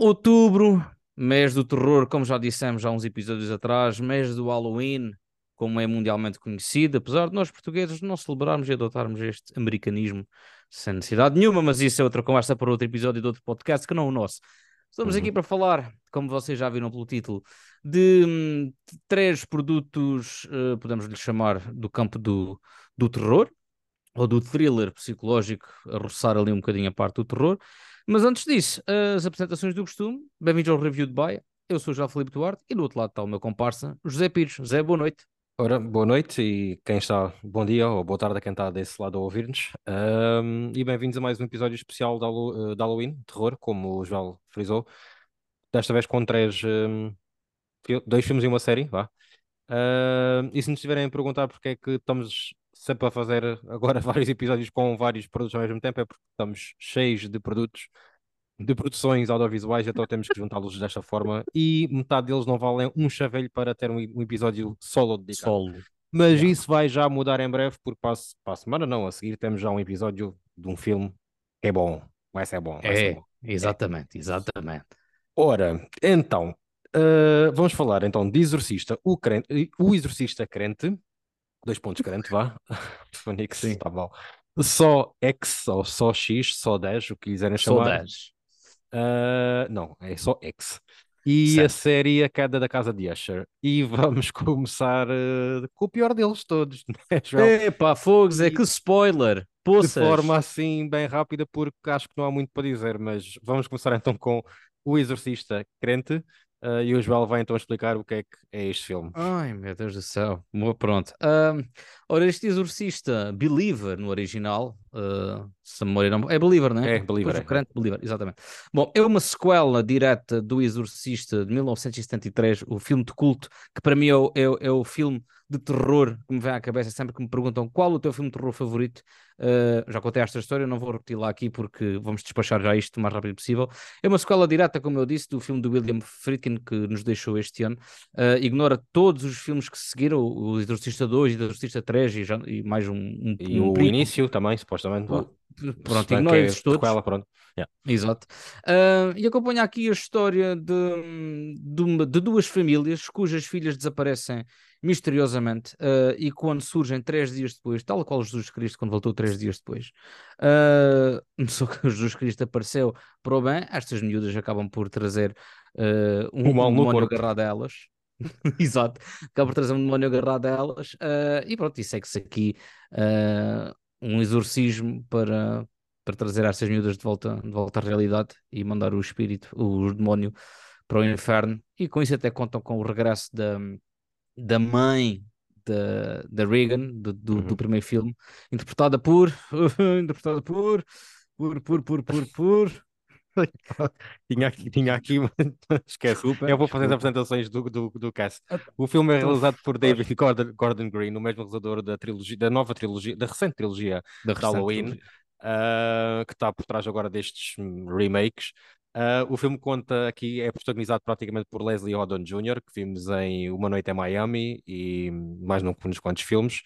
Outubro, mês do terror, como já dissemos há uns episódios atrás, mês do Halloween, como é mundialmente conhecido, apesar de nós portugueses não celebrarmos e adotarmos este americanismo sem necessidade nenhuma, mas isso é outra conversa para outro episódio de outro podcast que não o nosso. Estamos Uhum. aqui para falar, como vocês já viram pelo título, de, hum, três produtos, eh, podemos lhe chamar, do campo do, do terror, ou do thriller psicológico, a roçar ali um bocadinho a parte do terror. Mas antes disso, as apresentações do costume. Bem-vindos ao Review de Baia. Eu sou o João Felipe Duarte e do outro lado está o meu comparsa, José Pires. José, boa noite. Ora, boa noite e quem está, bom dia ou boa tarde a quem está desse lado a ouvir-nos. Ahm, e bem-vindos a mais um episódio especial de, Hallo- eh, Halloween, terror, como o João frisou. Desta vez com três, fi- dois filmes e uma série, vá. Ahm, e se nos estiverem a perguntar porque é que estamos sempre a fazer agora vários episódios com vários produtos ao mesmo tempo, é porque estamos cheios de produtos, de produções audiovisuais, então temos que juntá-los desta forma e metade deles não valem um chavelho para ter um, um episódio solo dedicado. Solo. Mas isso vai já mudar em breve, porque para, para a semana não, a seguir temos já um episódio de um filme que é bom, vai ser bom, vai ser É, bom. exatamente, exatamente. Ora, então, uh, vamos falar então de Exorcista, o, crente, o Exorcista crente, dois pontos crente, vá, Sim. está bom. Só X, ou só X, só 10, o que quiserem chamar. 10. Uh, não, é só X. E Certo. a série A Queda da Casa de Usher. E vamos começar uh, com o pior deles todos, né, João? Epá, fogos, é que spoiler. de Poças. forma assim bem rápida, porque acho que não há muito para dizer, mas vamos começar então com O Exorcista Crente, eh, e o Joel vai então explicar o que é que é este filme. Ai, meu Deus do céu. Pronto. Ahm, ora, este exorcista, Believer no original, ah, se a memória não... É Believer, não é? É, Believer, é. crente Believer, exatamente. Bom, é uma sequela direta do Exorcista de 1973, o filme de culto, que para mim é o, é é o filme de terror que me vem à cabeça sempre que me perguntam qual o teu filme de terror favorito. Ah, já contei esta história, não vou repetir lá aqui porque vamos despachar já isto o mais rápido possível. É uma sequela direta, como eu disse, do filme do William Friedkin que nos deixou este ano. Uh, ignora todos os filmes que se seguiram, o Exorcista 2, o Exorcista 3 e, já- e mais um, um, E um o prequel. início também, supostamente. vá. Pronto, ignora que é esses todos. prequela, pronto. Exato. Ah, e acompanha aqui a história de, de, uma- de duas famílias cujas filhas desaparecem misteriosamente ah, e quando surgem três dias depois, tal qual Jesus Cristo quando voltou três dias depois, ah, só que Jesus Cristo apareceu para o bem, estas miúdas acabam por trazer ah, um, O mal um no demónio corpo. agarrado a elas. Exato, acaba por trazer um demónio agarrado a elas ah, e pronto, isso é que se aqui ah, um exorcismo para, para trazer estas miúdas de volta, de volta à realidade e mandar o espírito, o demónio para o inferno. E com isso até contam com o regresso da, da mãe da, da Reagan, do, do, do Uhum. primeiro filme, interpretada por, interpretada por, por, por, por, por, por. Tinha aqui, tinha aqui, esquece. Desculpa, Eu vou fazer as desculpa. apresentações do, do, do cast. O filme é Então, realizado por David Gordon, Gordon Green, o mesmo realizador da trilogia, da nova trilogia, da recente trilogia Da de recente Halloween, trilogia. ah, que está por trás agora destes remakes. Ah, o filme conta aqui, é protagonizado praticamente por Leslie Odom Jr., que vimos em Uma Noite em Miami e mais não uns quantos filmes.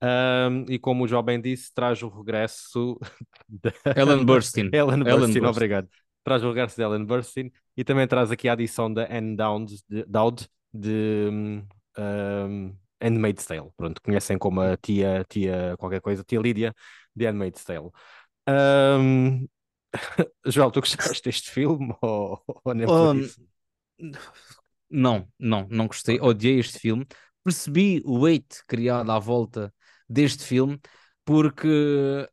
Ah, e como o João bem disse, traz o regresso da Ellen Burstyn. Ellen Ellen Burstyn, Burstyn. obrigado. Traz o regresso de Ellen Burstyn e também traz aqui a adição da Anne Dowd de, Dowd de hum, hum, Handmaid's Tale. Pronto, conhecem como a tia, tia qualquer coisa, tia Lídia de Handmaid's Tale. Hum, Joel, tu gostaste deste filme ou, ou nem por Um, isso? Não, não, não gostei. Odiei este filme. Percebi o hate criado à volta deste filme, porque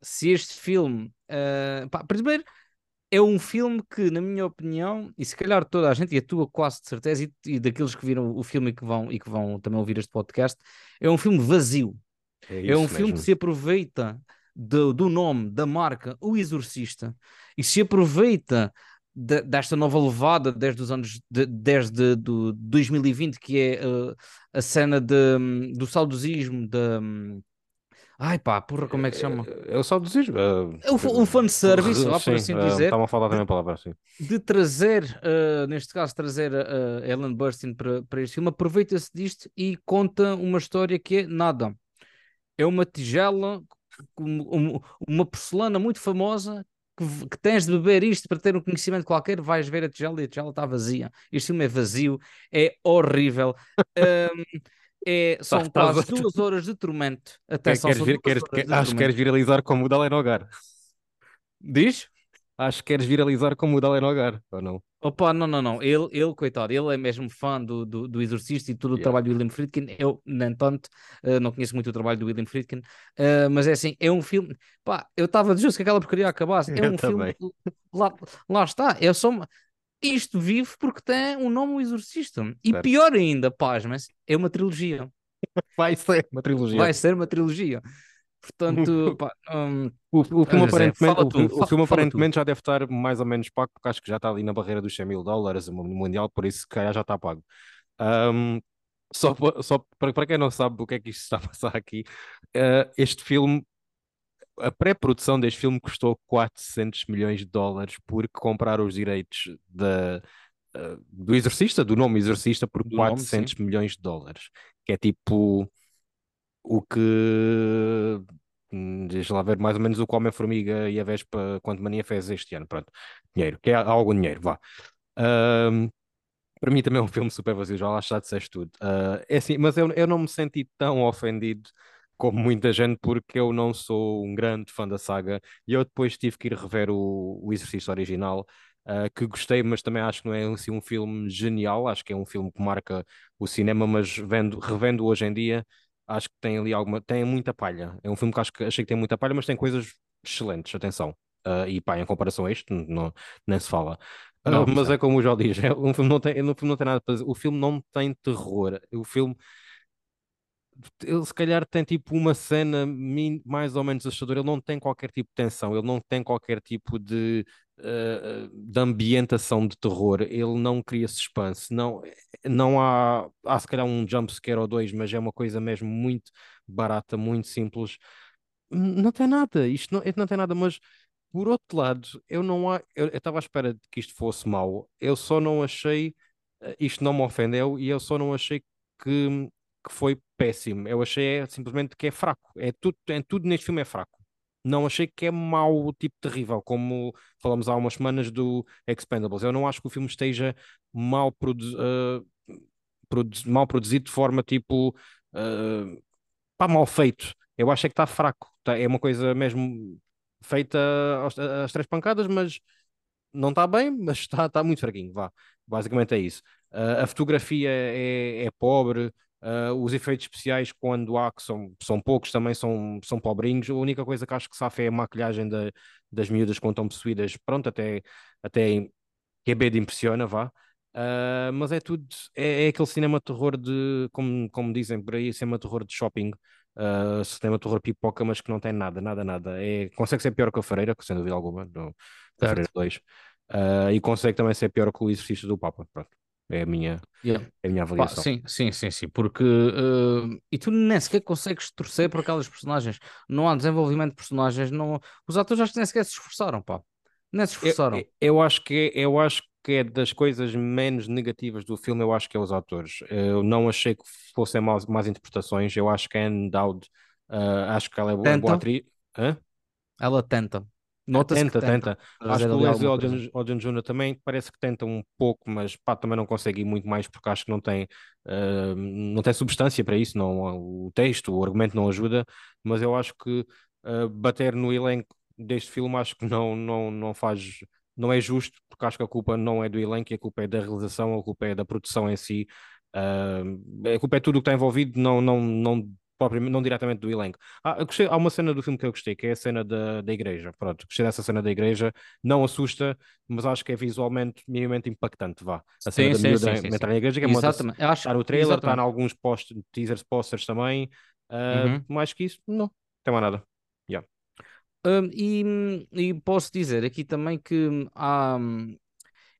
se este filme. eh, pá, primeiro, é um filme que, na minha opinião, e se calhar toda a gente, e a tua quase de certeza, e, e daqueles que viram o filme e que vão, e que vão também ouvir este podcast, é um filme vazio. É um isso filme que mesmo. se aproveita do, do nome, da marca, O Exorcista, e se aproveita de- desta nova levada desde os anos, de- desde do 2020, que é eh, a cena de, do saudosismo, da... Ai pá, porra, como é que se chama? É o saudosismo. É o, fa- um fanservice, vá por Sim, assim dizer, Estavam a falar também a palavra assim. de trazer, eh, neste caso, trazer a, a Ellen Burstyn para, para este filme, aproveita-se disto e conta uma história que é nada. É uma tigela, um- uma porcelana muito famosa que, que, tens de beber isto para ter um conhecimento qualquer, vais ver a tigela e a tigela está vazia. Este filme é vazio, é horrível. um, é, são tá, quase tá, duas horas de tormento. Atenção, queres vir, queres, quer, acho que queres viralizar como o Dalen Hogar. Diz? Acho que queres viralizar como o Dalen Hogar, ou não? Opa, não, não, não. Ele, ele coitado, ele é mesmo fã do, do, do Exorcista e todo yeah. o trabalho do William Friedkin. Eu, nem tanto, uh, não conheço muito o trabalho do William Friedkin, uh, mas é assim, é um filme. Pá, eu estava justo que aquela porcaria acabasse. É um filme. Lá, lá está, é só. Uma... Isto vive porque tem um nome o Exorcista. E certo. pior ainda, pasmas, é uma trilogia. Vai ser uma trilogia. Vai ser uma trilogia. Portanto, pá, um, o, o, filme aparentemente, o, o filme aparentemente já deve estar mais ou menos pago, porque acho que já está ali na barreira dos 100 mil dólares no Mundial, por isso que já está pago. Um, só, só para, para quem não sabe o que é que isto está a passar aqui, uh, este filme, a pré-produção deste filme custou 400 milhões de dólares porque compraram os direitos da, uh, do Exorcista, do nome Exorcista, por do 400 nome, milhões de dólares, que é tipo o que hum, deixa lá ver mais ou menos o que Homem-Formiga e a Vespa quanto Mania fez este ano, pronto, dinheiro, que é algum dinheiro, vá. Um, para mim também é um filme super vazio, já lá está, disseste tudo. Uh, é assim, mas eu, eu não me senti tão ofendido como muita gente, porque eu não sou um grande fã da saga e eu depois tive que ir rever o, o Exercício original. Uh, que gostei, mas também acho que não é assim, um filme genial. Acho que é um filme que marca o cinema, mas vendo, revendo hoje em dia, acho que tem ali alguma, tem muita palha. É um filme que acho que achei que tem muita palha, mas tem coisas excelentes, atenção. Uh, e pá, em comparação a este, não, nem se fala. Uh, não, mas é como o João diz, é, um filme não tem, o filme não tem nada para dizer. O filme não tem terror. O filme ele se calhar tem tipo uma cena mais ou menos assustadora, ele não tem qualquer tipo de tensão, ele não tem qualquer tipo de, uh, de ambientação de terror, ele não cria suspense, não, não há, há se calhar um jump scare ou dois, mas é uma coisa mesmo muito barata, muito simples. Não tem nada, isto não, não tem nada, mas por outro lado, eu não há, eu estava à espera de que isto fosse mau, eu só não achei, eh, isto não me ofendeu e eu só não achei que que foi péssimo. Eu achei simplesmente que é fraco. É tudo, é, tudo neste filme é fraco. Não achei que é mau, tipo terrível, como falamos há umas semanas do Expendables. Eu não acho que o filme esteja mal, produ uh, produ mal produzido de forma tipo uh, pá, mal feito. Eu acho é que está fraco. Tá, é uma coisa mesmo feita às, três pancadas, mas não está bem, mas está, está muito fraquinho. Vá. Basicamente é isso. Uh, a fotografia é, é pobre, Uh, os efeitos especiais, quando há, que são, são poucos, também são, são pobrinhos. A única coisa que acho que safa é a maquilhagem da, das miúdas quando estão possuídas. Pronto, até, até que é bem de impressiona, vá. Uh, mas é tudo, é, é, aquele cinema terror de, como, como dizem por aí, cinema terror de shopping, uh, cinema terror pipoca, mas que não tem nada, nada, nada. É, consegue ser pior que a Freira, sem dúvida alguma, no, a Freira 2, uh, e consegue também ser pior que o Exercício do Papa. Pronto. É a minha, yeah. é a minha avaliação. Pá, sim, sim, sim, sim, porque uh, e tu nem sequer consegues torcer por aquelas personagens. Não há desenvolvimento de personagens, não... os atores acho que nem sequer se esforçaram, pá. Nem se esforçaram. Eu, eu, acho que é, eu acho que é das coisas menos negativas do filme, eu acho que é os atores. Eu não achei que fossem más, más interpretações. Eu acho que a Anne Dowd, uh, acho que ela é boa atriz. Hã? Ela tenta. Nota-se tenta, tenta, tenta. Acho que o Leslie Odin Jr. também parece que tenta um pouco, mas pá, também não consegue ir muito mais porque acho que não tem, uh, não tem substância para isso, não, o texto, o argumento não ajuda, mas eu acho que uh, bater no elenco deste filme acho que não, não, não faz, não é justo, porque acho que a culpa não é do elenco, a culpa é da realização, a culpa é da produção em si, uh, a culpa é tudo o que está envolvido, não, não, não não diretamente do elenco. Ah, gostei, há uma cena do filme que eu gostei, que é a cena da, da igreja. Pronto, gostei dessa cena da igreja. Não assusta, mas acho que é visualmente minimamente impactante. Vá. A cena sim, da miúda sim, sim, entrar na igreja, que é exatamente. uma está no trailer, exatamente. está em alguns post, teasers, posters também. Uh, uhum. Mais que isso, não, não tem mais nada. Yeah. Um, e, e, posso dizer aqui também que há um,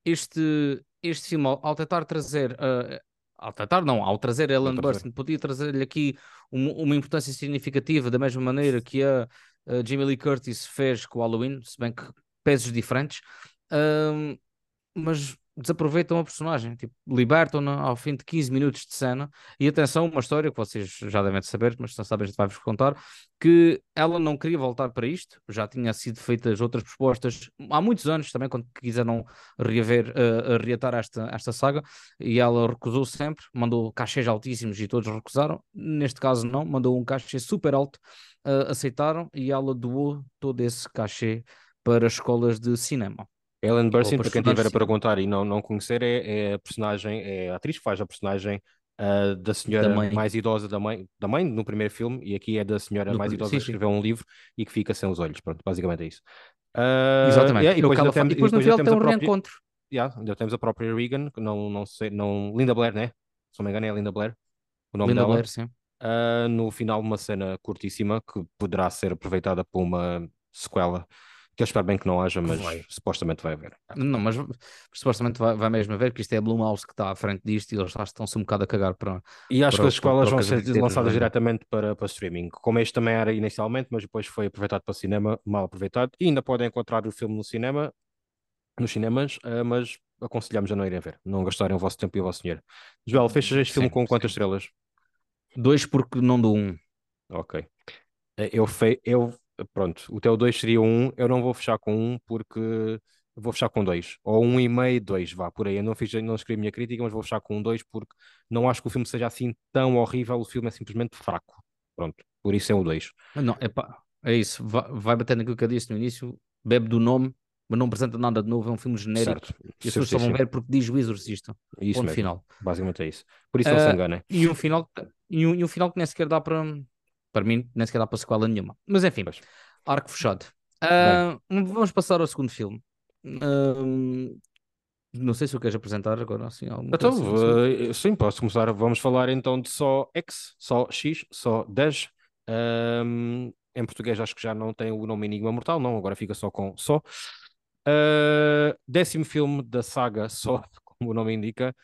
este, este filme, ao tentar trazer uh, ao tratar, não, ao trazer Ellen Burstyn, podia trazer-lhe aqui uma, uma, importância significativa, da mesma maneira que a, a Jamie Lee Curtis fez com o Halloween, se bem que pesos diferentes. Um, mas desaproveitam a personagem, tipo, libertam-na ao fim de 15 minutos de cena. E atenção, uma história que vocês já devem saber, mas se não sabem, a gente vai-vos contar: que ela não queria voltar para isto, já tinha sido feitas outras propostas há muitos anos também, quando quiseram reaver, uh, reatar esta, esta saga, e ela recusou sempre, mandou cachês altíssimos e todos recusaram. Neste caso, não, mandou um cachê super alto, uh, aceitaram e ela doou todo esse cachê para escolas de cinema. Ellen Burstyn, para quem estiver a perguntar e não, não conhecer, é, é, a personagem, é a atriz que faz a personagem uh, da senhora da mais idosa da mãe, da mãe no primeiro filme, e aqui é da senhora mais idosa sim, que escreveu sim. um livro e que fica sem os olhos. Pronto, basicamente é isso. Uh, Exatamente. Yeah, e depois, temos, e depois, no final tem um própria, reencontro. Yeah, ainda temos a própria Regan, que não, não sei, não, Linda Blair, né? Se não me engano é Linda Blair. O nome Linda dela. Blair, sim. Uh, no final, uma cena curtíssima que poderá ser aproveitada por uma sequela que eu espero bem que não haja, mas vai. supostamente vai haver. Não, mas supostamente vai, vai mesmo haver, que isto é a Blumhouse que está à frente disto e eles estão-se um bocado a cagar para. E acho para, que as escolas vão ser lançadas diretamente para, para streaming, como este também era inicialmente, mas depois foi aproveitado para cinema, mal aproveitado, e ainda podem encontrar o filme no cinema, nos cinemas, uh, mas aconselhamos a não irem ver, não gastarem o vosso tempo e o vosso dinheiro. Joel, fechas este sim, filme com quantas sim. estrelas? Dois, porque não dou um. Ok. Eh, eu, fe... eu pronto, o teu 2 seria um, eu não vou fechar com um porque vou fechar com dois, ou um e meio, dois, vá, por aí. Eu não, fiz, não escrevi a minha crítica, mas vou fechar com um dois porque não acho que o filme seja assim tão horrível, o filme é simplesmente fraco. Pronto, por isso é o dois. Não, é é isso, vai, vai bater naquilo que eu disse no início, bebe do nome, mas não apresenta nada de novo, é um filme genérico. Certo. E as pessoas só vão ver porque diz o Exorcista. Isso mesmo. final. Basicamente é isso. Por isso uh, não se ah, enganem. E um final, e um, e um final que nem sequer dá para, para mim, nem sequer dá para sequela nenhuma. Mas enfim, pois. Arco fechado. Uh, vamos passar ao segundo filme. Uh, não sei se o queres apresentar agora. Assim, então, uh, sim, posso começar. Vamos falar então de só X, só X, só 10. Um, em português acho que já não tem o nome Enigma Mortal, não, agora fica só com só. Uh, décimo filme da saga, só como o nome indica,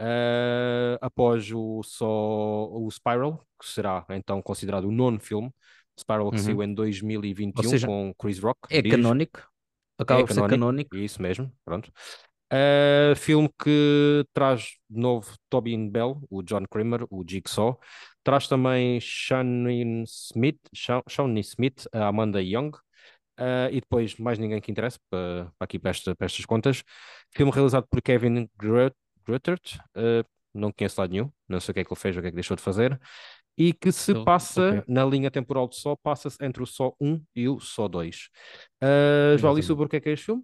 uh, após o, só, o Spiral, que será então considerado o nono filme. Spiral que uhum. saiu em 2021 seja, com Chris Rock. É canónico. Acaba é por ser canónico. Isso mesmo, pronto. Uh, filme que traz de novo Tobin Bell, o John Kramer, o Jigsaw. Traz também Shawnee Smith, Shawnee Smith, a Amanda Young. Uh, e depois mais ninguém que interessa para, para aqui para, esta, para, estas contas. Filme realizado por Kevin Gruttert. Uh, não conheço lado nenhum, não sei o que é que ele fez, o que é que deixou de fazer e que se então, passa okay. na linha temporal do Sol, passa-se entre o Sol 1 e o Sol 2. Uh, João, e sobre o que é que é este filme?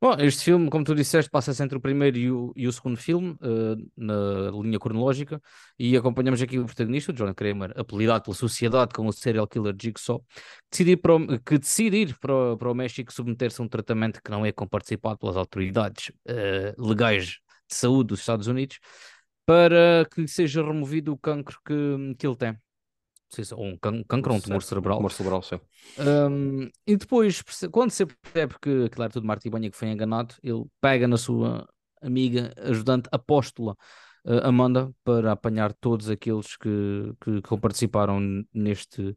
Bom, este filme, como tu disseste, passa-se entre o primeiro e o, e o segundo filme, uh, na linha cronológica, e acompanhamos aqui o protagonista, o John Kramer, apelidado pela sociedade como o serial killer Jigsaw, decidir para o, que decide ir para, para o México submeter-se a um tratamento que não é comparticipado pelas autoridades uh, legais de saúde dos Estados Unidos, para que seja removido o cancro que, que ele tem. Ou um cancro ou um tumor cerebral. Tumor cerebral, sim. Um, e depois, quando se percebe que aquilo era tudo Martibanha que foi enganado, ele pega na sua amiga, ajudante apóstola uh, Amanda para apanhar todos aqueles que, que, que participaram neste,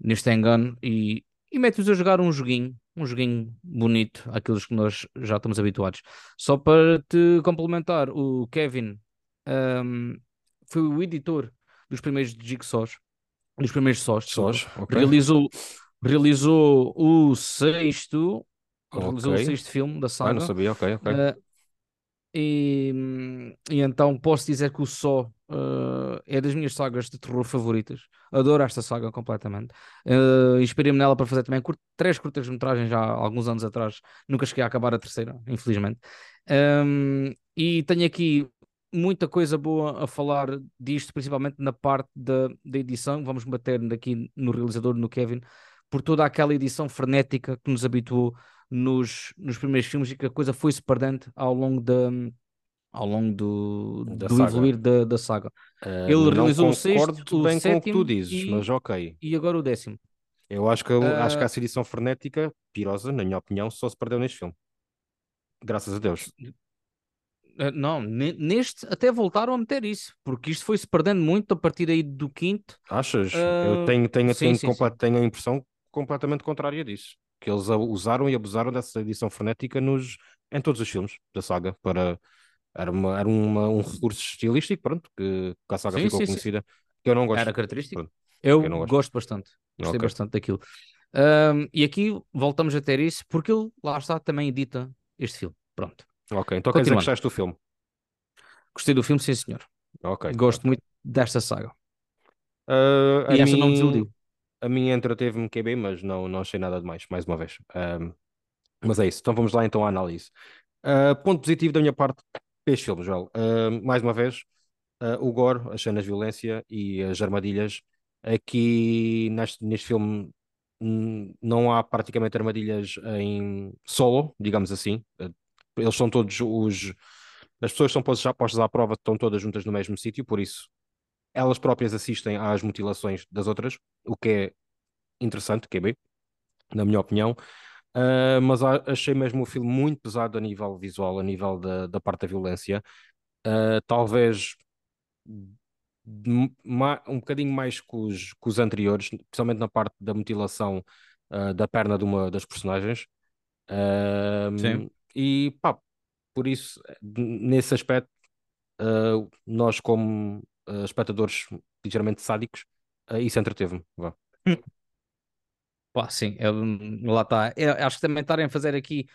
neste engano e, e mete-os a jogar um joguinho, um joguinho bonito, aqueles que nós já estamos habituados. Só para te complementar, o Kevin um, foi o editor dos primeiros Jigsaws, dos primeiros sós. Sós, okay. Realizou, realizou o sexto, okay. realizou o sexto filme da saga. Ah, não sabia, ok, ok. Uh, e, e, então posso dizer que o Só uh, é das minhas sagas de terror favoritas. Adoro esta saga completamente. Uh, Inspirei-me nela para fazer também curt três curtas-metragens já há alguns anos atrás. Nunca cheguei a acabar a terceira, infelizmente. Um, e tenho aqui muita coisa boa a falar disto, principalmente na parte da, da edição. Vamos bater aqui no realizador, no Kevin, por toda aquela edição frenética que nos habituou nos, nos primeiros filmes e que a coisa foi-se perdendo ao longo da. Ao longo do, da do evoluir da, da saga. Uh, Ele realizou o sexto, bem o sétimo com o que tu dizes, e, mas ok. E agora o décimo. Eu acho que, uh, acho que essa edição frenética, pirosa, na minha opinião, só se perdeu neste filme. Graças a Deus. Eh, não, neste até voltaram a meter isso, porque isto foi-se perdendo muito a partir aí do quinto. Achas? Uh... Eu tenho, tenho, sim, tenho, sim, sim. tenho a impressão completamente contrária disso. Que eles usaram e abusaram dessa edição frenética nos, em todos os filmes da saga para era, uma, era uma, um recurso estilístico, pronto, que, que a saga Sim, ficou sim, sim. conhecida, que eu não gosto. Era característico. Pronto, Eu não gosto. bastante. Gostei Ok. bastante daquilo. Ahm, e aqui voltamos a ter isso porque ele, lá está, também edita este filme. Pronto. Ok, então quer dizer que gostaste do filme. Gostei do filme, sim, senhor. Ok. Gosto muito desta saga. A E não me mim- desiludiu. A minha entreteve-me QB, mas não, não achei nada demais, mais uma vez. Ahm, mas é isso. Então vamos lá então à análise. Ah, ponto positivo da minha parte este filme, Joel. Ah, mais uma vez, ah, o gore, as cenas de violência e as armadilhas. Aqui neste, neste filme não há praticamente armadilhas em solo, digamos assim. Ah, Eles são todos os. As pessoas são postas, já postas à prova estão todas juntas no mesmo sítio, por isso elas próprias assistem às mutilações das outras, o que é interessante, que é bem, na minha opinião. Uh, mas achei mesmo o filme muito pesado a nível visual, a nível da, da parte da violência. Uh, talvez um bocadinho mais que os, que os anteriores, principalmente na parte da mutilação uh, da perna de uma das personagens. Sim. e pá, por isso, nesse aspecto, nós, como espectadores ligeiramente sádicos, isso entreteve-me. Pá, sim, eu- lá está. Eu acho que também estarem a fazer aqui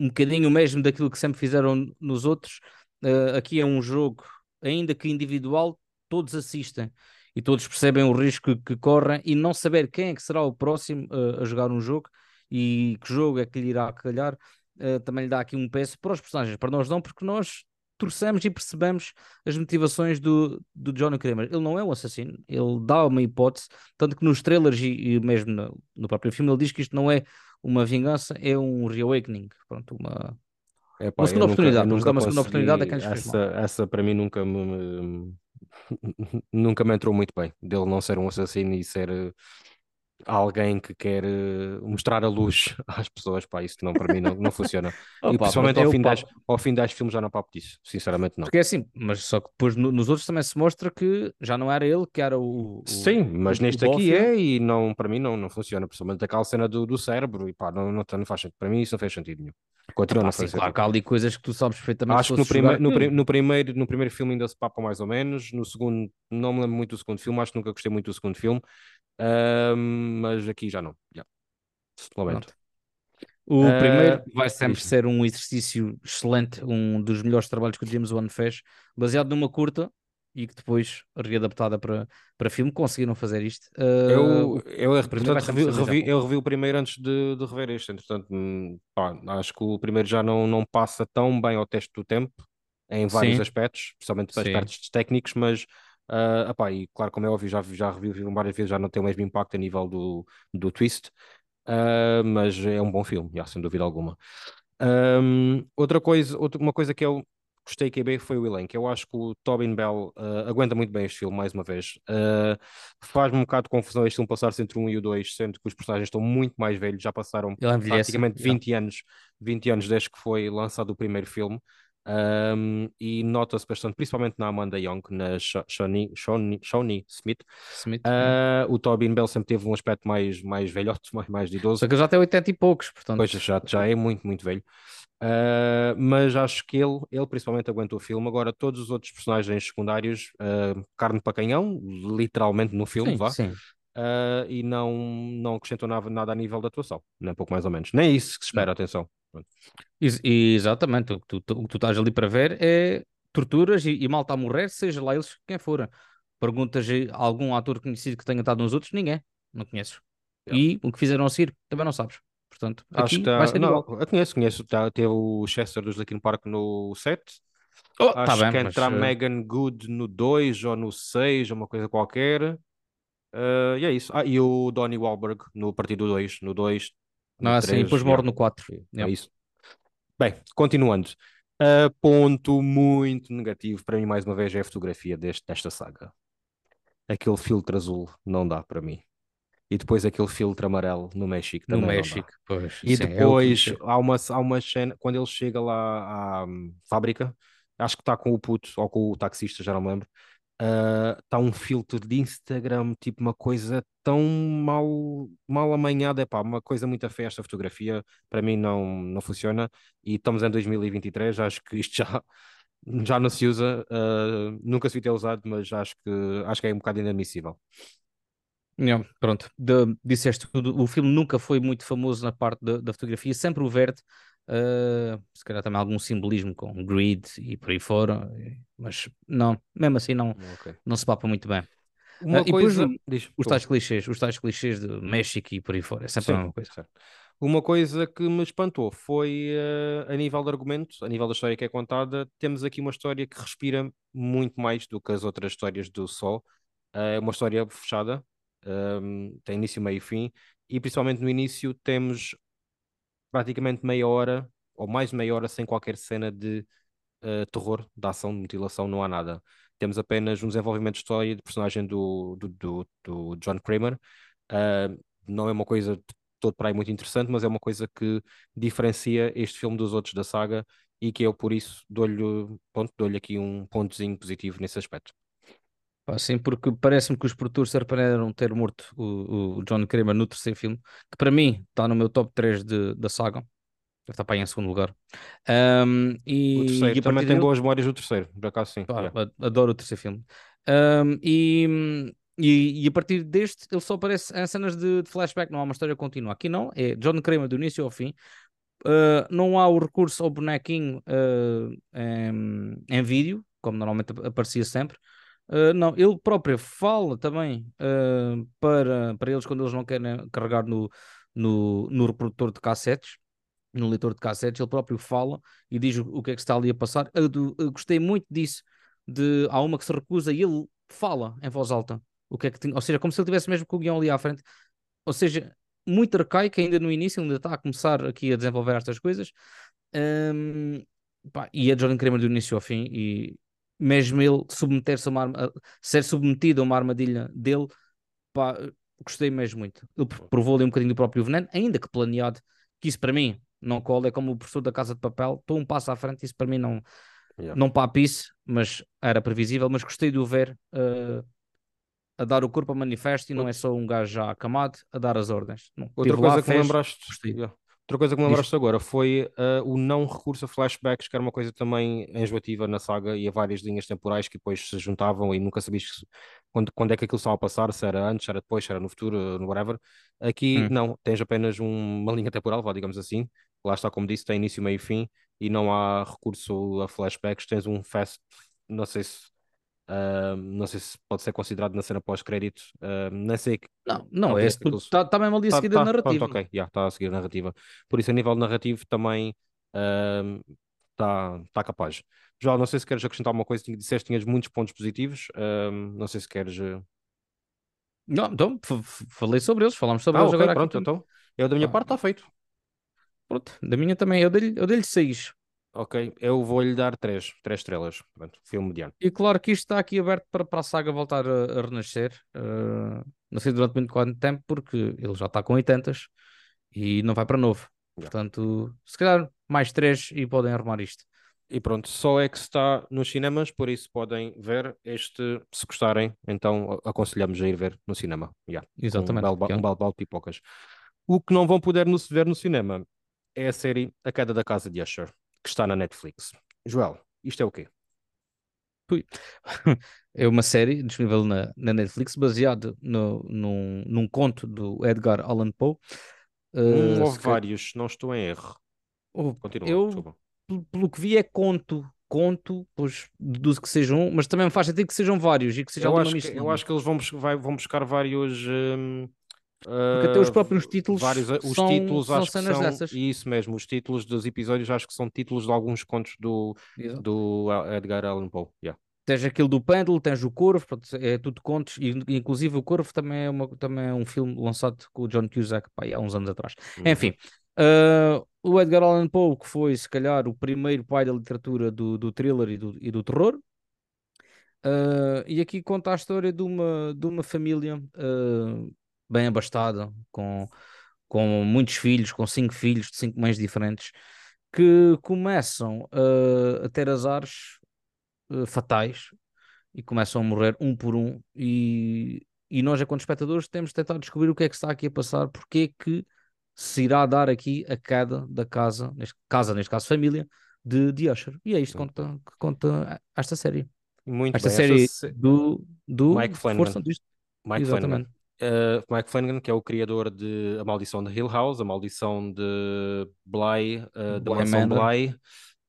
um bocadinho mesmo daquilo que sempre fizeram nos outros. eh, aqui é um jogo, ainda que individual, todos assistem e todos percebem o risco que correm e não saber quem é que será o próximo eh, a jogar um jogo e que jogo é que lhe irá calhar, eh, também lhe dá aqui um peso para os personagens, para nós não, porque nós torcemos e percebemos as motivações do, do Johnny Kramer. Ele não é um assassino, ele dá uma hipótese, tanto que nos trailers e, e mesmo no, no próprio filme ele diz que isto não é uma vingança, é um reawakening. Pronto, uma, Epá, Uma segunda nunca- oportunidade, nunca dar uma segunda oportunidade a quem essa, essa para mim nunca me, nunca me entrou muito bem, dele não ser um assassino e ser alguém que quer eh, mostrar a luz às pessoas, pá, isso não, para mim não, não funciona. e Opa, principalmente ao fim, das, ao fim das filmes já não papo disso, sinceramente não. Porque é assim, mas só que depois no- nos outros também se mostra que já não era ele que era o. o- Sim, mas o- neste o aqui é e não, para mim não, não funciona, principalmente aquela cena do, do cérebro e pá, não, não, não faz sentido, para mim isso não fez sentido nenhum. Continua a Epá, não sim, claro que há ali coisas que tu sabes perfeitamente Acho que no, prime no, pri- aquilo. no primeiro, no primeiro filme ainda se papa mais ou menos, no segundo, não me lembro muito do segundo filme, acho que nunca gostei muito do segundo filme, Ahm, mas aqui já não. Já. Lamento. Pronto. O Ah, primeiro vai sempre ser um exercício excelente, um dos melhores trabalhos que o James Wan fez, baseado numa curta e que depois readaptada para, para filme. Conseguiram fazer isto. Ah, Eu, o- eu, primeiro portanto, revi, revi- eu revi o primeiro antes de, de rever este, entretanto, hum, pá, acho que o primeiro já não, não passa tão bem ao teste do tempo, em vários Sim. aspectos, especialmente Sim. aspectos técnicos, mas, epá, e claro, como é óbvio, já, já revi o filme várias vezes, já não tem o mesmo impacto a nível do, do twist, ah, mas é um bom filme, já, sem dúvida alguma. Ahm, outra coisa, outra, uma coisa que eu gostei que bem foi o elenco. Eu acho que o Tobin Bell ah, aguenta muito bem este filme, mais uma vez. Ah, Faz-me um bocado de confusão este filme passar-se entre um e o dois, sendo que os personagens estão muito mais velhos, já passaram praticamente já. 20 anos, 20 anos desde que foi lançado o primeiro filme. Ahm, e nota-se bastante, principalmente na Amanda Young, na Sha- Shawnee, Shawnee, Shawnee Smith. Smith, Ah, o Tobin Bell sempre teve um aspecto mais, mais velhote, mais, mais de idoso. Só que ele já tem 80 e poucos, portanto. Pois já, já é muito, muito velho. Uh, mas acho que ele, ele principalmente aguentou o filme. Agora, todos os outros personagens secundários, uh, carne para canhão, literalmente no filme, sim, vá, sim. uh, e não, não acrescentou nada, nada a nível da atuação, nem pouco mais ou menos. Nem é isso que se espera, atenção. Ex- Exatamente, o que tu, tu- o que tu estás ali para ver é torturas e, e malta a morrer, seja lá eles quem forem. Perguntas a algum ator conhecido que tenha estado nos outros, ninguém, não conheces. E o que fizeram a seguir, também não sabes. Portanto, Acho que tá, não, eu conheço, conheço. Tá, teve o Chester dos Linkin Park no 7. Oh, tá Acho bem, que mas, entra a eh, Megan Good no 2 ou no 6, ou uma coisa qualquer. Uh, e é isso. Ah, e o Donnie Wahlberg no Partido 2, no 2, no não é assim, 3. depois morre no 4. É Yeah. isso. Bem, continuando. Uh, ponto muito negativo para mim, mais uma vez, é a fotografia deste, desta saga. Aquele filtro azul não dá para mim. E depois aquele filtro amarelo no México No também dá. México, pois. E sim, é depois clichê. há uma, há uma cena, quando ele chega lá à hum, fábrica, acho que está com o puto ou com o taxista, já não me lembro. Está um filtro de Instagram, tipo uma coisa tão mal, mal amanhada, é pá, uma coisa muito feia esta fotografia, para mim não, não funciona. E estamos em 2023, acho que isto já, já não se usa, uh, nunca se viu ter usado, mas acho que, acho que é um bocado inadmissível. Yeah, pronto, de, disseste tudo. O filme nunca foi muito famoso na parte da fotografia, sempre o verde. Uh, se calhar também algum simbolismo com grid e por aí fora, mas não, mesmo assim não, okay. não se papa muito bem. Uma uh, coisa... E depois Diz, os tais clichês, os tais clichês de México e por aí fora, é sempre Sim, a mesma coisa. Certo. Uma coisa que me espantou foi uh, a nível de argumento, a nível da história que é contada, temos aqui uma história que respira muito mais do que as outras histórias do Sol. É uma história fechada, um, tem início, meio e fim, e principalmente no início temos praticamente meia hora ou mais de meia hora sem qualquer cena de uh, terror, de ação, de mutilação, não há nada. Temos apenas um desenvolvimento de história de personagem do, do, do, do John Kramer. Uh, não é uma coisa todo para aí muito interessante, mas é uma coisa que diferencia este filme dos outros da saga e que eu por isso dou-lhe dou aqui um pontozinho positivo nesse aspecto. Sim, porque parece-me que os produtores surpreenderam ter morto o, o, John Kramer no terceiro filme, que para mim está no meu top 3 de, da saga. Deve estar para aí em segundo lugar. Um, e, o terceiro e também tem dele... boas memórias do terceiro, por acaso sim. Pá, yeah. Adoro o terceiro filme. Um, e, e, e, a partir deste, ele só aparece em cenas de, de, flashback, não há uma história contínua. Aqui não, é John Kramer do início ao fim. Uh, não há o recurso ao bonequinho uh, em, em vídeo, como normalmente aparecia sempre. Uh, não, ele próprio fala também uh, para, para eles quando eles não querem carregar no, no, no reprodutor de cassetes, no leitor de cassetes, ele próprio fala e diz o, que é que está ali a passar. Eu, eu, gostei muito disso. De, há uma que se recusa e ele fala em voz alta o que é que tinha, ou seja, como se ele tivesse mesmo com o guião ali à frente, ou seja, muito arcaico ainda no início, ainda está a começar aqui a desenvolver estas coisas. Um, pá, e é Jordan Kramer do início ao fim e mesmo ele submeter-se a uma arma, ser submetido a uma armadilha dele, pá, gostei mesmo muito. Ele provou ali um bocadinho do próprio veneno, ainda que planeado, que isso para mim não cola, é como o professor da Casa de Papel, estou um passo à frente, isso para mim não, yeah. não papice, mas era previsível, mas gostei de o ver uh, a dar o corpo a manifesto e não é só um gajo já acamado a dar as ordens. Não, Outra coisa que fez, lembraste, yeah. Outra coisa que me lembraste agora foi uh, o não recurso a flashbacks, que era uma coisa também enjoativa na saga e a várias linhas temporais que depois se juntavam e nunca sabias quando, quando é que aquilo estava a passar, se era antes, se era depois, se era no futuro, no whatever. Aqui hum. não, tens apenas um, uma linha temporal, vá, digamos assim. Lá está, como disse, tem início, meio e fim e não há recurso a flashbacks. Tens um fast, não sei se Uh, não sei se pode ser considerado na cena pós-crédito. Uh, não sei. Não, não é. Está aqueles... tá, tá mesmo ali a tá, seguir tá, a narrativa. Pronto, ok, yeah, está a seguir a narrativa. Por isso, a nível narrativo, também está uh, tá capaz. João, não sei se queres acrescentar alguma coisa. Disseste que tinhas muitos pontos positivos. não sei se queres. Eh, não, então, falei sobre eles, falamos sobre ah, eles okay, agora. Pronto, então. Eu da minha ah, parte está feito. Pronto, da minha também. Eu dei-lhe eu dei 6. Ok, eu vou-lhe dar três, três estrelas. Pronto, filme mediano. E claro que isto está aqui aberto para, para a saga voltar a, a renascer. Uh, não sei durante muito quanto tempo, porque ele já está com 80 e não vai para novo. Yeah. Portanto, se calhar mais três e podem arrumar isto. E pronto, só é que está nos cinemas, por isso podem ver este, se gostarem, então aconselhamos a ir ver no cinema. Yeah, Exatamente. Um balde balde de pipocas. O que não vão poder ver no cinema é a série A Queda da Casa de Usher que está na Netflix. Joel, isto é o quê? É uma série disponível na, na Netflix baseada no, num, num conto do Edgar Allan Poe. Uh, houve vários, não estou em erro. Continua, eu. Pelo que vi, é conto. Conto, pois deduzo que sejam, mas também me faz sentido que sejam vários e que seja eu acho que, eu acho que eles vão, vai, vão buscar vários. Hum, porque até os próprios ah, títulos vários, os são, títulos são acho que são, dessas. Isso mesmo, os títulos dos episódios acho que são títulos de alguns contos do, do Edgar Allan Poe. Yeah. Tens aquele do Pêndulo, tens o Corvo, é tudo contos, e inclusive o Corvo também é, uma, também é um filme lançado com o John Cusack pá, há uns anos atrás. Uhum. Enfim, uh, o Edgar Allan Poe, que foi se calhar o primeiro pai da literatura do, do thriller e do, e do terror, uh, e aqui conta a história de uma, de uma família uh, bem abastada, com, com muitos filhos, com cinco filhos de cinco mães diferentes, que começam uh, a ter azares uh, fatais e começam a morrer um por um e, e nós, enquanto espectadores, temos de tentar descobrir o que é que está aqui a passar, porque é que se irá dar aqui a queda da casa, neste, casa, neste caso família, de, de Usher. E é isto que conta, que conta esta série. Muito esta bem. série Esta do, do Mike Flanagan. Mike Exatamente. Flanagan. Uh, Mike Flanagan, que é o criador de A Maldição de Hill House, A Maldição de Bly, uh, da Mansão. Bly,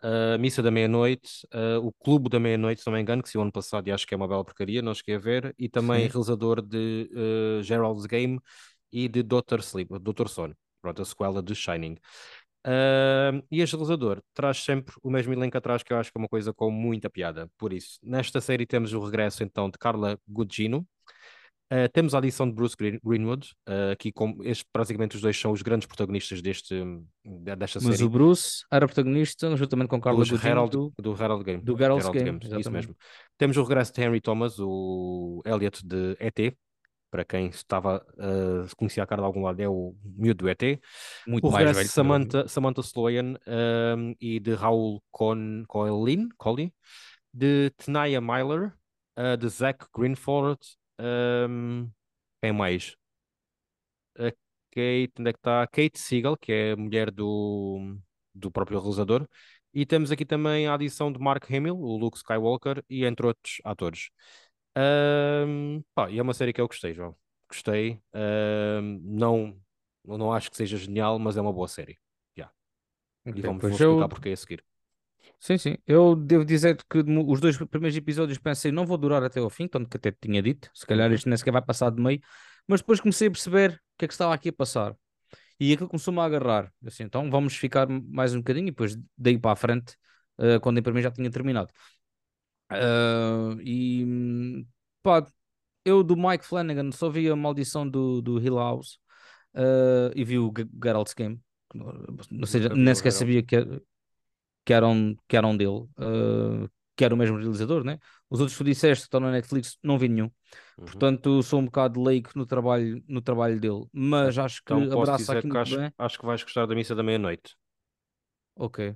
uh, Missa da Meia-Noite, uh, O Clube da Meia-Noite, se não me engano, que se o ano passado e acho que é uma bela porcaria, não cheguei a ver, e também Sim. realizador de uh, Gerald's Game e de Dr. Sleep, Dr. Sono, pronto, a sequela de Shining. Uh, e este realizador traz sempre o mesmo elenco atrás, que eu acho que é uma coisa com muita piada. Por isso, nesta série temos o regresso então de Carla Gugino, Uh, temos a adição de Bruce Green- Greenwood, uh, aqui com estes, praticamente os dois são os grandes protagonistas deste, de- desta Mas série. o Bruce era protagonista juntamente com Carla dos Gugino Herald, do, do Herald Game. do Geralt's Herald Game. Games, isso mesmo. Temos o regresso de Henry Thomas, o Elliot de ET, para quem estava uh, conhecia a cara de algum lado, é o miúdo do ET. Muito O mais velho. que eu. Samantha, Samantha Sloyan um, e de Raul Con, Colin, Colin, de Tenaya Myler, uh, de Zach Greenford, um, quem mais? A Kate, onde é que está? Kate Siegel, que é a mulher do, do próprio realizador. E temos aqui também a adição de Mark Hamill, o Luke Skywalker, e entre outros atores. Um, pá, e é uma série que eu gostei, João. Gostei. Um, não, não acho que seja genial, mas é uma boa série. Yeah. E Ok, vamos, vou explicar eu- porque a seguir. Sim, sim. Eu devo dizer que os dois primeiros episódios pensei não vou durar até ao fim, tanto que até te tinha dito. Se calhar Uhum. este nem sequer vai passar de meio. Mas depois comecei a perceber o que é que estava aqui a passar. E aquilo começou-me a agarrar. Assim, então vamos ficar mais um bocadinho e depois daí para a frente, eh, quando para mim já tinha terminado. Ah, e pá, eu do Mike Flanagan só vi a maldição do, do Hill House ah, e vi o G- Geralt's Game. Ou seja, Nunca vi nem sequer sabia que era, que eram, que eram dele, ah, que era o mesmo realizador, né? Os outros que tu disseste estão na Netflix, não vi nenhum. Uhum. Portanto, sou um bocado leigo no trabalho, no trabalho dele, mas acho que Então abraça dizer aqui que acho, bem. acho que vais gostar da missa da meia-noite. Ok.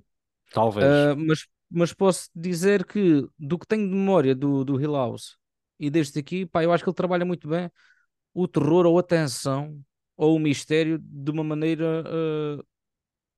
Talvez. Ah, mas, mas posso dizer que do que tenho de memória do, do Hill House e deste aqui, pá, eu acho que ele trabalha muito bem o terror ou a tensão ou o mistério de uma maneira ah,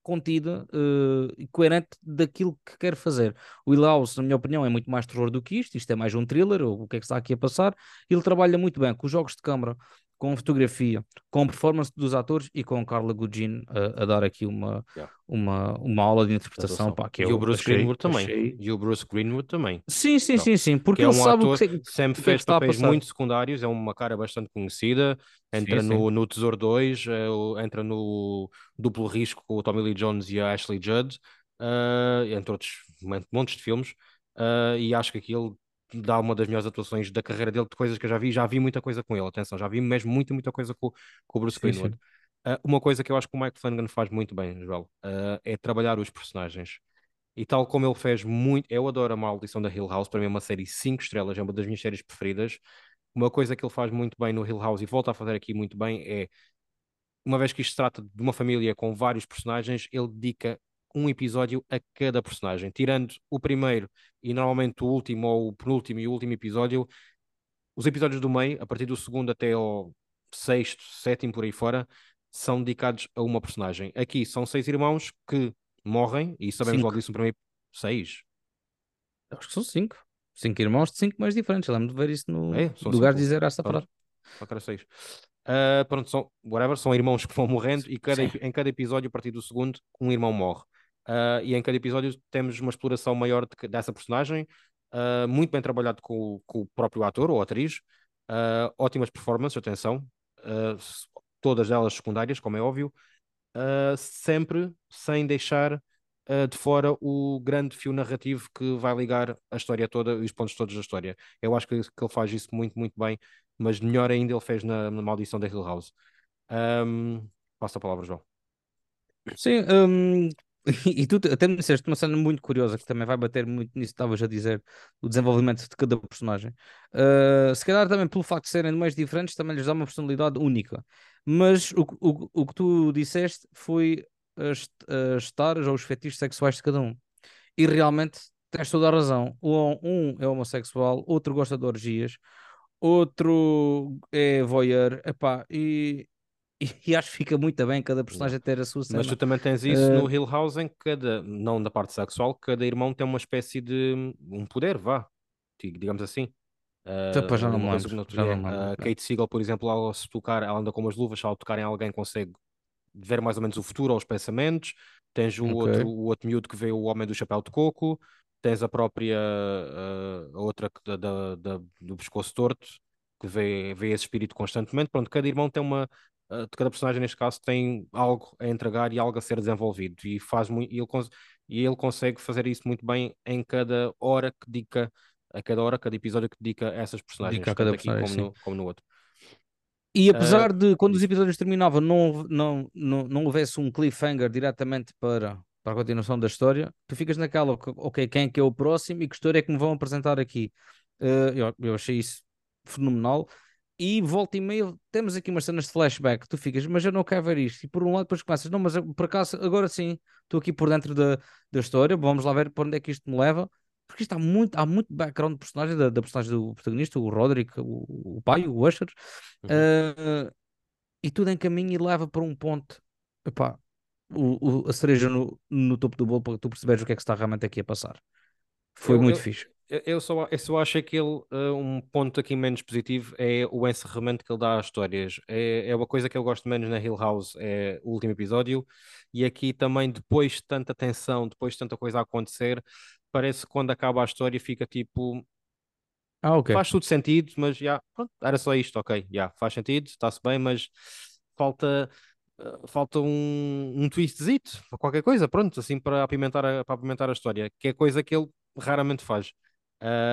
contida ah, e coerente daquilo que quer fazer. O House, na minha opinião, é muito mais terror do que isto. Isto é mais um thriller, o que é que está aqui a passar. Ele trabalha muito bem com os jogos de câmara, com fotografia, com performance dos atores e com Carla Gugino a, a dar aqui uma, Yeah. uma, uma aula de interpretação. Pá, que e o Bruce achei- Greenwood também. achei- E o Bruce Greenwood também. Sim, sim, sim, sim, porque que é ele um sabe ator que, que sempre que é que fez papéis muito secundários, é uma cara bastante conhecida, entra Sim, no, no Tesouro 2, eh, o- entra no Duplo Risco com o Tommy Lee Jones e a Ashley Judd, eh, entre outros mon- montes de filmes, eh, e acho que aquilo dá uma das melhores atuações da carreira dele, de coisas que eu já vi, já vi muita coisa com ele, atenção, já vi mesmo muita, muita coisa com, com o Bruce Greenwood. Eh, uma coisa que eu acho que o Mike Flanagan faz muito bem, Joel, eh, é trabalhar os personagens. E tal como ele fez muito, eu adoro a Maldição da Hill House, para mim é uma série 5 estrelas, é uma das minhas séries preferidas. Uma coisa que ele faz muito bem no Hill House e volta a fazer aqui muito bem é, uma vez que isto se trata de uma família com vários personagens, ele dedica um episódio a cada personagem, tirando o primeiro e normalmente o último ou o penúltimo e o último episódio, os episódios do meio, a partir do segundo até ao sexto, sétimo por aí fora, são dedicados a uma personagem. Aqui são seis irmãos que morrem, e sabemos Cinco. logo disso no primeiro. Seis? Acho que são cinco. Cinco irmãos de cinco mais diferentes. Eu lembro de ver isso no É, lugar de dizer esta frase. Só que era seis. Ah, pronto, são, whatever, são irmãos que vão morrendo e cada, em cada episódio, a partir do segundo, um irmão morre. Ah, e em cada episódio temos uma exploração maior de- dessa personagem, ah, muito bem trabalhado com, com o próprio ator ou atriz, ah, ótimas performances, atenção, todas elas secundárias, como é óbvio, sempre sem deixar de fora o grande fio narrativo que vai ligar a história toda e os pontos todos da história. Eu acho que, que ele faz isso muito, muito bem, mas melhor ainda ele fez na, na Maldição da Hill House. Ahm, passo a palavra, João. Sim, hum, e tu até me disseste uma cena muito curiosa que também vai bater muito nisso que estavas a dizer, o desenvolvimento de cada personagem. Uh, se calhar também pelo facto de serem meios diferentes, também lhes dá uma personalidade única. Mas o, o, o que tu disseste foi as, as taras ou os fetiches sexuais de cada um. E realmente tens toda a razão. Um é homossexual, outro gosta de orgias, outro é voyeur, epá, e, e, acho que fica muito bem cada personagem ter a sua cena. Mas tu também tens isso Eh, no Hill House em que cada, não da parte sexual, cada irmão tem uma espécie de um poder, vá, di- digamos assim. então, pá, já Uh, não me lembro, já não lembro. Uh, Kate Siegel, por exemplo, ao se tocar, ela anda com umas luvas, ao tocar em alguém consegue ver mais ou menos o futuro ou os pensamentos. Tens o Ok. outro, o outro miúdo que vê o Homem do Chapéu de Coco. Tens a própria, uh, a outra da, da- da- do pescoço torto, que vê, vê esse espírito constantemente. Pronto, cada irmão tem uma, uh, cada personagem neste caso tem algo a entregar e algo a ser desenvolvido e faz muito, e ele, e ele consegue fazer isso muito bem em cada hora que dedica, a cada hora, cada episódio que dedica a essas personagens, Dedica a cada aqui personagem, como no, como no outro. E Uh, apesar de, quando os episódios terminavam, não, não, não, não houvesse um cliffhanger diretamente para, para a continuação da história, tu ficas naquela, ok, quem é que é o próximo e que história é que me vão apresentar aqui? Eh, eu, eu achei isso fenomenal. E volta e meia, temos aqui umas cenas de flashback, tu ficas, mas eu não quero ver isto. E por um lado, depois começas, não, mas por acaso, agora sim, estou aqui por dentro da, da história, vamos lá ver para onde é que isto me leva. Porque isto há muito, há muito background de personagem, da, da personagem do protagonista, o Roderick, o, o pai, o Usher. Uhum. Uh, e tudo em caminho e leva para um ponto, epá, o, o- a cereja no, no topo do bolo para tu perceberes o que é que está realmente aqui a passar. Foi Eu, muito eu, fixe. Eu- só, eu só acho que ele, uh, um ponto aqui menos positivo é o encerramento que ele dá às histórias. É, é uma coisa que eu gosto menos na Hill House, é o último episódio, e aqui também, depois de tanta tensão, depois de tanta coisa a acontecer, parece que quando acaba a história fica tipo, Ah, ok. faz tudo sentido, mas já, pronto, era só isto, ok, já, faz sentido, está-se bem, mas falta, eh, falta um, um twistzito, qualquer coisa, pronto, assim para apimentar a, para apimentar a história, que é coisa que ele raramente faz.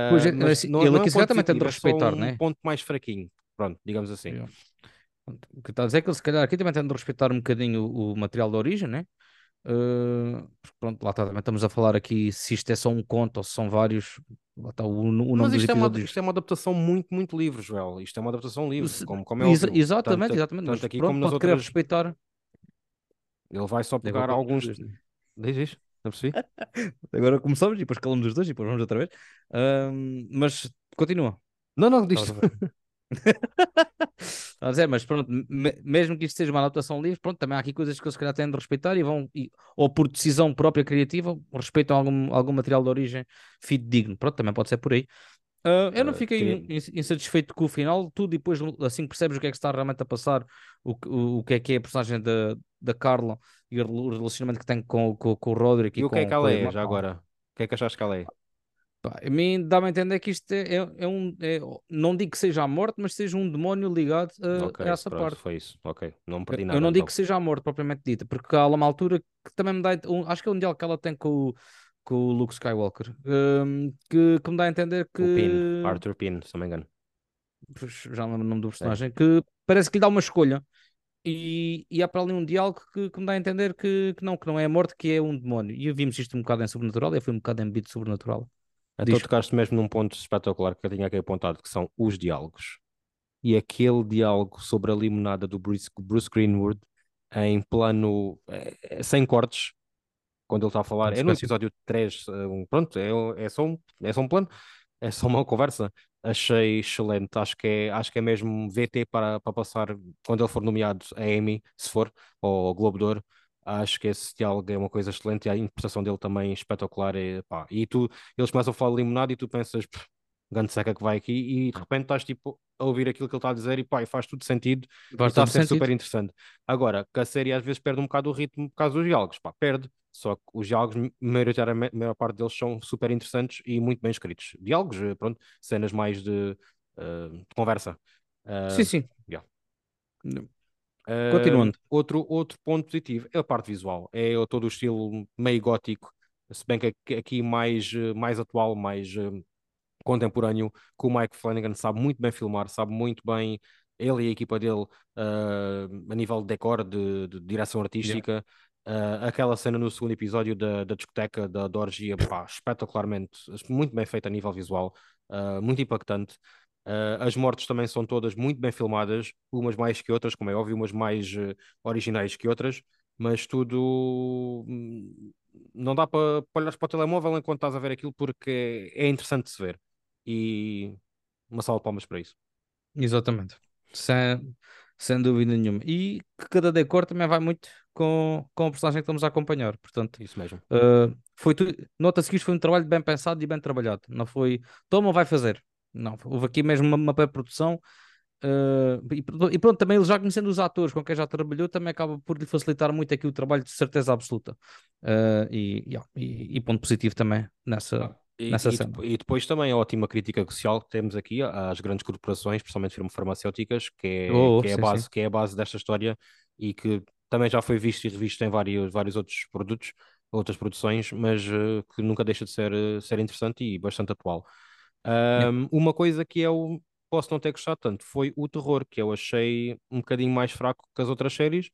Pois Ah, é, mas assim, não, ele não é aqui um calhar ponto também tem de positivo, é respeitar, um né? ponto mais fraquinho, pronto, digamos assim. Yeah. O que está a dizer é que ele se calhar aqui também tem de respeitar um bocadinho o, o material de origem, né? Uh, pronto, lá está, também estamos a falar aqui se isto é só um conto ou se são vários. Lá está o, o nome Mas dos isto é, uma, isto é uma adaptação muito, muito livre, Joel. Isto é uma adaptação livre, Se- como, como é óbvio. exatamente, Tanto, exatamente. tanto aqui pronto, como nas pode outras. respeitar. Ele vai só pegar alguns. Diz isso? Não percebi? Agora começamos e depois calamos os dois e depois vamos outra vez. Um, mas continua. Não, não, diz. A dizer, mas pronto, me- mesmo que isto seja uma adaptação livre, pronto, também há aqui coisas que eles se calhar têm de respeitar e vão, e- ou por decisão própria criativa, respeitam algum, algum material de origem fidedigno. Pronto, também pode ser por aí. Ah, eu não fiquei insatisfeito com o final, tu depois, assim que percebes o que é que está realmente a passar, o, que- o, o que é que é a personagem da, da Carla e o rel- o relacionamento que tem com, com, com o Roderick E e o que é que ela é, já agora? O que é que achaste que ela é? Pá, a mim dá-me a entender que isto é, é, é um. é- não digo que seja a morte, mas seja um demónio ligado a, Ok, a essa pronto, parte. foi isso. Ok, não Eu, perdi eu nada não então. digo que seja a morte propriamente dita, porque há lá uma altura que também me dá. um- acho que é um diálogo que ela tem com o, com o Luke Skywalker, hum, que, que me dá a entender que. O Pin, Arthur Pin, se não me engano. Já não lembro o nome do É. personagem, que parece que lhe dá uma escolha. E, e há para ali um diálogo que, que me dá a entender que, que não, que não é a morte, que é um demónio. E vimos isto um bocado em Sobrenatural, e foi um bocado em beat Sobrenatural. Então Diz. tocaste mesmo num ponto espetacular que eu tinha aqui apontado, que são os diálogos. E aquele diálogo sobre a limonada do Bruce, Bruce Greenwood em plano eh, sem cortes, quando ele está a falar, é no episódio 3, eh, um, pronto, é, é, só um, é só um plano, é só uma conversa. Achei excelente, acho que é, acho que é mesmo VT para, para passar quando ele for nomeado a Emmy, se for, ou Globo de Ouro. Acho que esse diálogo é uma coisa excelente e a interpretação dele também espetacular. E, pá, e tu, eles começam a falar de limonada e tu pensas, "Pff, grande seca que vai aqui, e de repente estás tipo a ouvir aquilo que ele está a dizer e pá, e faz tudo sentido Faz está a ser sentido. super interessante. Agora, que a série às vezes perde um bocado o ritmo por causa dos diálogos, pá, perde. Só que os diálogos, maioritariamente, a maior parte deles são super interessantes e muito bem escritos. Diálogos, eh, pronto, cenas mais de, eh, de conversa. Sim, Ah, sim. yeah. Continuando. Outro, outro ponto positivo é a parte visual, é o- todo o estilo meio gótico, se bem que aqui- mais, mais atual, mais eh, contemporâneo, que o Mike Flanagan sabe muito bem filmar, sabe muito bem, ele e a equipa dele, ah, a nível de decor, de, de direção artística. Ah, aquela cena no segundo episódio da, da discoteca, da, da orgia, pá, espetacularmente, muito bem feita a nível visual, ah, muito impactante. Uh, as mortes também são todas muito bem filmadas, umas mais que outras, como é óbvio, umas mais uh, originais que outras, mas tudo hum, não dá para olhar para o telemóvel enquanto estás a ver aquilo porque é interessante de se ver. E uma salva de palmas para isso. Exatamente. Sem, sem dúvida nenhuma. E que cada decor também vai muito com, com a personagem que estamos a acompanhar. Portanto, Isso mesmo. uh, foi tu, nota-se que isto foi um trabalho bem pensado e bem trabalhado. Não foi toma, vai fazer. Não, houve aqui mesmo uma, uma pré-produção. Uh, e, e, pronto, também ele já conhecendo os atores com quem já trabalhou, também acaba por lhe facilitar muito aqui o trabalho de certeza absoluta. Uh, e, e, e, ponto positivo também nessa, e, nessa e, cena. E depois também a ótima crítica social que temos aqui às grandes corporações, principalmente farmacêuticas, que é, Oh, que é, a, sim, base, sim. que é a base desta história e que também já foi visto e revisto em vários, vários outros produtos, outras produções, mas uh, que nunca deixa de ser, uh, ser interessante e bastante atual. Um, uma coisa que eu posso não ter gostado tanto foi o terror, que eu achei um bocadinho mais fraco que as outras séries.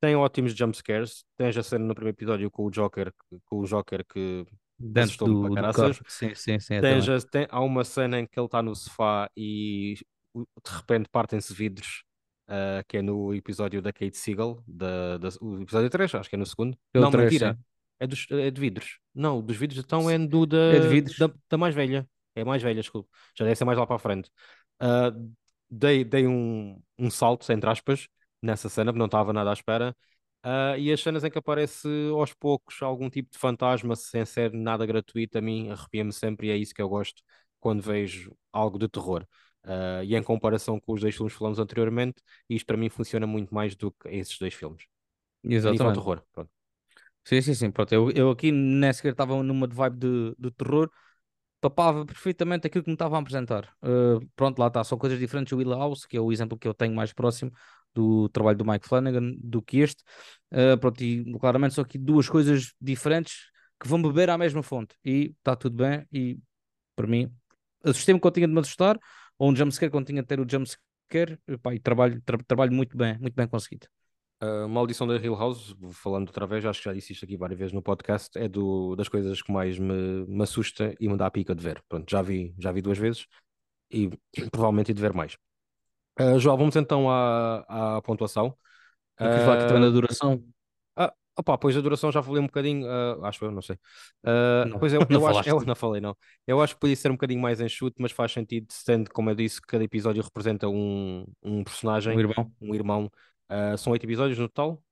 Tem ótimos jumpscares. Tens a cena no primeiro episódio com o Joker, com o Joker que Dentro do, para do carro. Sim, sim, sim. também. a- tem- há uma cena em que ele está no sofá e de repente partem-se vidros, ah, que é no episódio da Kate Siegel, da, da- o episódio 3, acho que é no segundo. Não, três, mentira. sim. É, dos, é de vidros. Não, dos vidros então é do É de da, vidros. da, da mais velha. É mais velha, desculpe. Já deve ser mais lá para a frente. Ah, dei dei um, um salto, entre aspas, nessa cena, porque não estava nada à espera. Ah, e as cenas em que aparece aos poucos algum tipo de fantasma sem ser nada gratuito, a mim arrepia-me sempre e é isso que eu gosto quando vejo algo de terror. Ah, e em comparação com os dois filmes que falamos anteriormente, isto para mim funciona muito mais do que esses dois filmes. Nível Exatamente. terror, pronto. Sim, sim, sim. Pronto, eu, eu aqui nem sequer estava numa vibe de, de terror, papava perfeitamente aquilo que me estava a apresentar. Uh, pronto, lá está, são coisas diferentes. O Will House, que é o exemplo que eu tenho mais próximo do trabalho do Mike Flanagan do que este. Uh, pronto, e claramente são aqui duas coisas diferentes que vão beber à mesma fonte e está tudo bem. E para mim, assustei-me quando tinha de me assustar, ou um jumpscare quando tinha de ter o jumpscare, epá, e trabalho, tra- trabalho muito bem, muito bem conseguido. A Maldição da Hill House, falando outra vez, acho que já disse isto aqui várias vezes no podcast, é do, das coisas que mais me, me assusta e me dá a pica de ver. Pronto, já vi, já vi duas vezes e provavelmente de ver mais. Uh, João, vamos então à, à pontuação. Eu quis falar aqui também da Uh, duração. ah, opá, pois a duração já falei um bocadinho, uh, acho eu, não sei. Uh, Não, pois eu, não eu acho, eu não falei, não. Eu acho que podia ser um bocadinho mais enxuto, mas faz sentido, sendo, como eu disse, que cada episódio representa um, um Um personagem, irmão. um irmão. Uh, são oito episódios no total?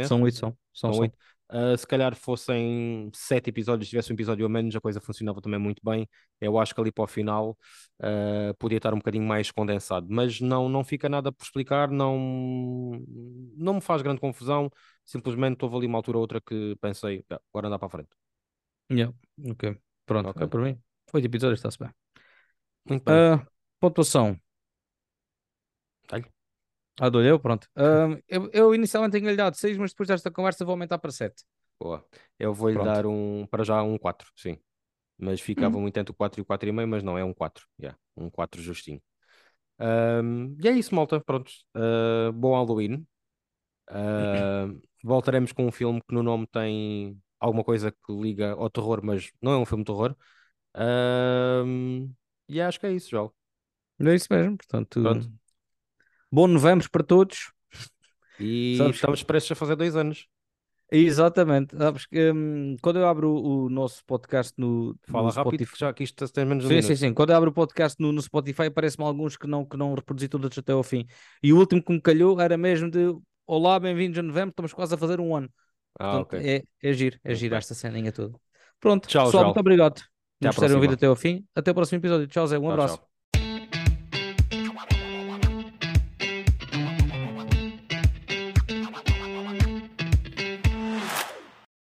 São oito, são. São, São são. oito. Uh, se calhar fossem sete episódios, se tivesse um episódio a menos, a coisa funcionava também muito bem. Eu acho que ali para o final uh, podia estar um bocadinho mais condensado, mas não, não fica nada por explicar, não, não me faz grande confusão. Simplesmente houve ali uma altura ou outra que pensei, "Ah, agora andar para a frente. Yeah. Ok. Pronto. Ok. É para mim. Oito episódios, está-se bem. Muito bem. Ah, pontuação. Dá-lhe. Ah, dou eu, pronto. Ah, eu, eu inicialmente tinha-lhe dado 6, mas depois desta conversa vou aumentar para 7. Boa. Eu vou-lhe dar um, para já um 4, sim. Mas ficava muito entre o 4 e o 4,5, mas não, é um 4. Yeah, um 4 justinho. Um, e é isso, malta. Pronto. Uh, bom Halloween. Uh, voltaremos com um filme que no nome tem alguma coisa que liga ao terror, mas não é um filme de terror. Um, e acho que é isso, João. É isso mesmo, portanto. Pronto. Bom novembro para todos. E Sabes- estamos prestes a fazer dois anos. Exatamente. Sabes que hum, quando eu abro o, o nosso podcast no, Fala no rápido, Spotify. que já que isto tem menos de um Sim, sim, sim. Quando eu abro o podcast no, no Spotify, aparecem-me alguns que não, que não reproduzi todos até ao fim. E o último que me calhou era mesmo de Olá, bem-vindos a novembro, estamos quase a fazer um ano. Ah, Portanto, ok. é, é giro, é giro esta ceninha toda. Pronto, Tchau, pessoal, Joel. muito obrigado por terem ouvido até ao fim. Até o próximo episódio. Tchau, Zé. Um Tchau, abraço. tchau.